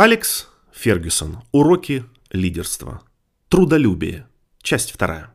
Алекс Фергюсон. Уроки лидерства. Трудолюбие. Часть вторая.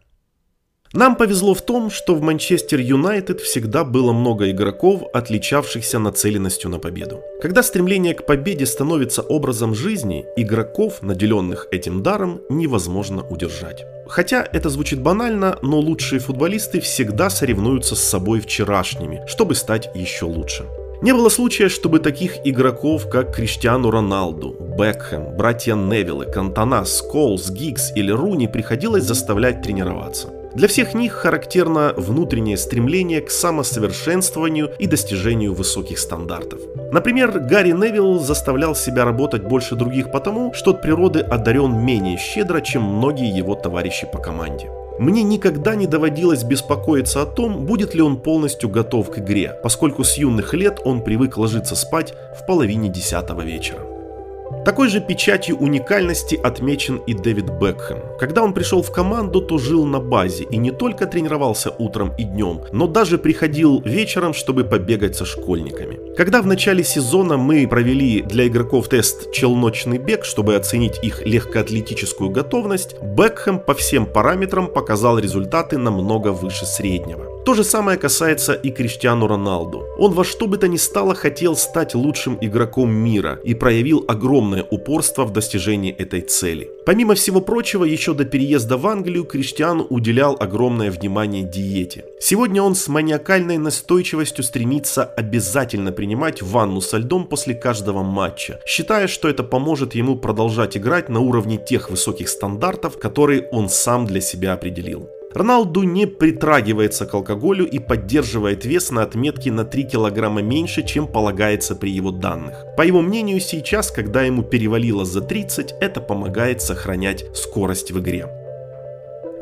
Нам повезло в том, что в Манчестер Юнайтед всегда было много игроков, отличавшихся нацеленностью на победу. Когда стремление к победе становится образом жизни, игроков, наделенных этим даром, невозможно удержать. Хотя это звучит банально, но лучшие футболисты всегда соревнуются с собой вчерашними, чтобы стать еще лучше. Не было случая, чтобы таких игроков, как Криштиану Роналду, Бекхэм, братья Невиллы, Кантана, Сколс, Гиггс или Руни приходилось заставлять тренироваться. Для всех них характерно внутреннее стремление к самосовершенствованию и достижению высоких стандартов. Например, Гарри Невилл заставлял себя работать больше других потому, что от природы одарен менее щедро, чем многие его товарищи по команде. Мне никогда не доводилось беспокоиться о том, будет ли он полностью готов к игре, поскольку с юных лет он привык ложиться спать в половине десятого вечера. Такой же печатью уникальности отмечен и Дэвид Бекхэм. Когда он пришел в команду, то жил на базе и не только тренировался утром и днем, но даже приходил вечером, чтобы побегать со школьниками. Когда в начале сезона мы провели для игроков тест «Челночный бег», чтобы оценить их легкоатлетическую готовность, Бекхэм по всем параметрам показал результаты намного выше среднего. То же самое касается и Криштиану Роналду. Он во что бы то ни стало хотел стать лучшим игроком мира и проявил огромное упорство в достижении этой цели. Помимо всего прочего, еще до переезда в Англию Криштиан уделял огромное внимание диете. Сегодня он с маниакальной настойчивостью стремится обязательно принимать ванну со льдом после каждого матча, считая, что это поможет ему продолжать играть на уровне тех высоких стандартов, которые он сам для себя определил. Роналду не притрагивается к алкоголю и поддерживает вес на отметке на 3 килограмма меньше, чем полагается при его данных. По его мнению, сейчас, когда ему перевалило за 30, это помогает сохранять скорость в игре.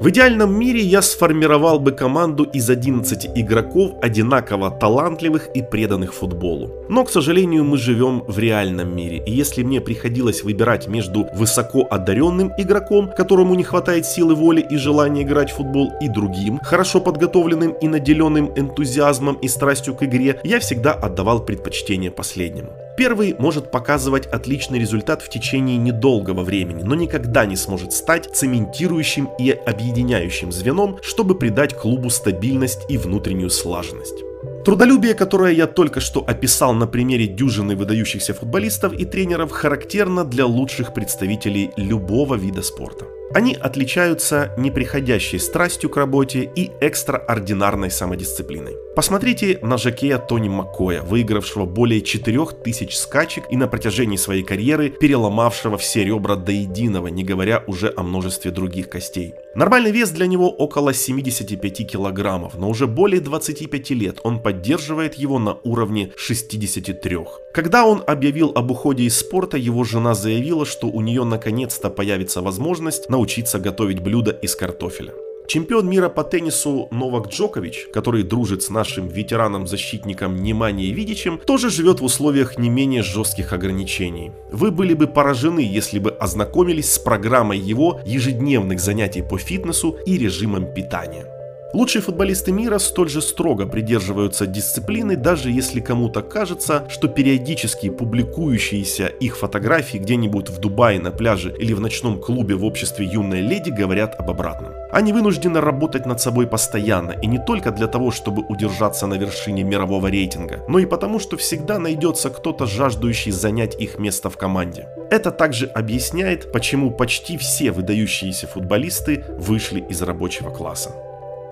В идеальном мире я сформировал бы команду из 11 игроков, одинаково талантливых и преданных футболу. Но, к сожалению, мы живем в реальном мире, и если мне приходилось выбирать между высоко одаренным игроком, которому не хватает силы воли и желания играть в футбол, и другим, хорошо подготовленным и наделенным энтузиазмом и страстью к игре, я всегда отдавал предпочтение последнему. Первый может показывать отличный результат в течение недолгого времени, но никогда не сможет стать цементирующим и объединяющим звеном, чтобы придать клубу стабильность и внутреннюю слаженность. Трудолюбие, которое я только что описал на примере дюжины выдающихся футболистов и тренеров, характерно для лучших представителей любого вида спорта. Они отличаются неприходящей страстью к работе и экстраординарной самодисциплиной. Посмотрите на жокея Тони Маккоя, выигравшего более 4000 скачек и на протяжении своей карьеры переломавшего все ребра до единого, не говоря уже о множестве других костей. Нормальный вес для него около 75 килограммов, но уже более 25 лет он поддерживает его на уровне 63. Когда он объявил об уходе из спорта, его жена заявила, что у нее наконец-то появится возможность научиться готовить блюда из картофеля. Чемпион мира по теннису Новак Джокович, который дружит с нашим ветераном-защитником Неманией Видичем, тоже живет в условиях не менее жестких ограничений. Вы были бы поражены, если бы ознакомились с программой его ежедневных занятий по фитнесу и режимом питания. Лучшие футболисты мира столь же строго придерживаются дисциплины, даже если кому-то кажется, что периодически публикующиеся их фотографии где-нибудь в Дубае на пляже или в ночном клубе в обществе юной леди говорят об обратном. Они вынуждены работать над собой постоянно, и не только для того, чтобы удержаться на вершине мирового рейтинга, но и потому, что всегда найдется кто-то жаждущий занять их место в команде. Это также объясняет, почему почти все выдающиеся футболисты вышли из рабочего класса.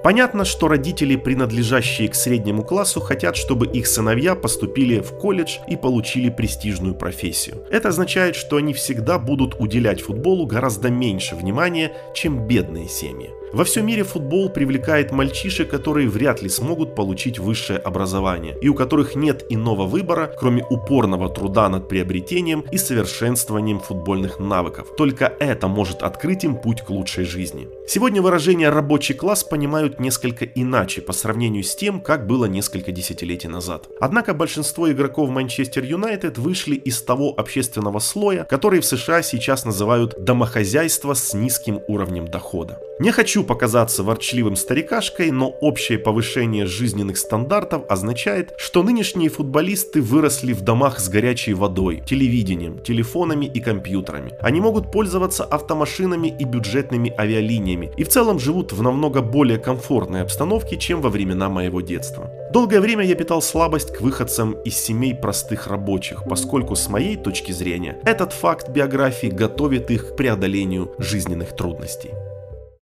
Понятно, что родители, принадлежащие к среднему классу, хотят, чтобы их сыновья поступили в колледж и получили престижную профессию. Это означает, что они всегда будут уделять футболу гораздо меньше внимания, чем бедные семьи. Во всем мире футбол привлекает мальчишек, которые вряд ли смогут получить высшее образование, и у которых нет иного выбора, кроме упорного труда над приобретением и совершенствованием футбольных навыков. Только это может открыть им путь к лучшей жизни. Сегодня выражение «рабочий класс» понимают выглядят несколько иначе по сравнению с тем, как было несколько десятилетий назад. Однако большинство игроков Манчестер Юнайтед вышли из того общественного слоя, который в США сейчас называют домохозяйство с низким уровнем дохода. Не хочу показаться ворчливым старикашкой, но общее повышение жизненных стандартов означает, что нынешние футболисты выросли в домах с горячей водой, телевидением, телефонами и компьютерами. Они могут пользоваться автомашинами и бюджетными авиалиниями и в целом живут в намного более комфортной обстановке, чем во времена моего детства. Долгое время я питал слабость к выходцам из семей простых рабочих, поскольку с моей точки зрения этот факт биографии готовит их к преодолению жизненных трудностей.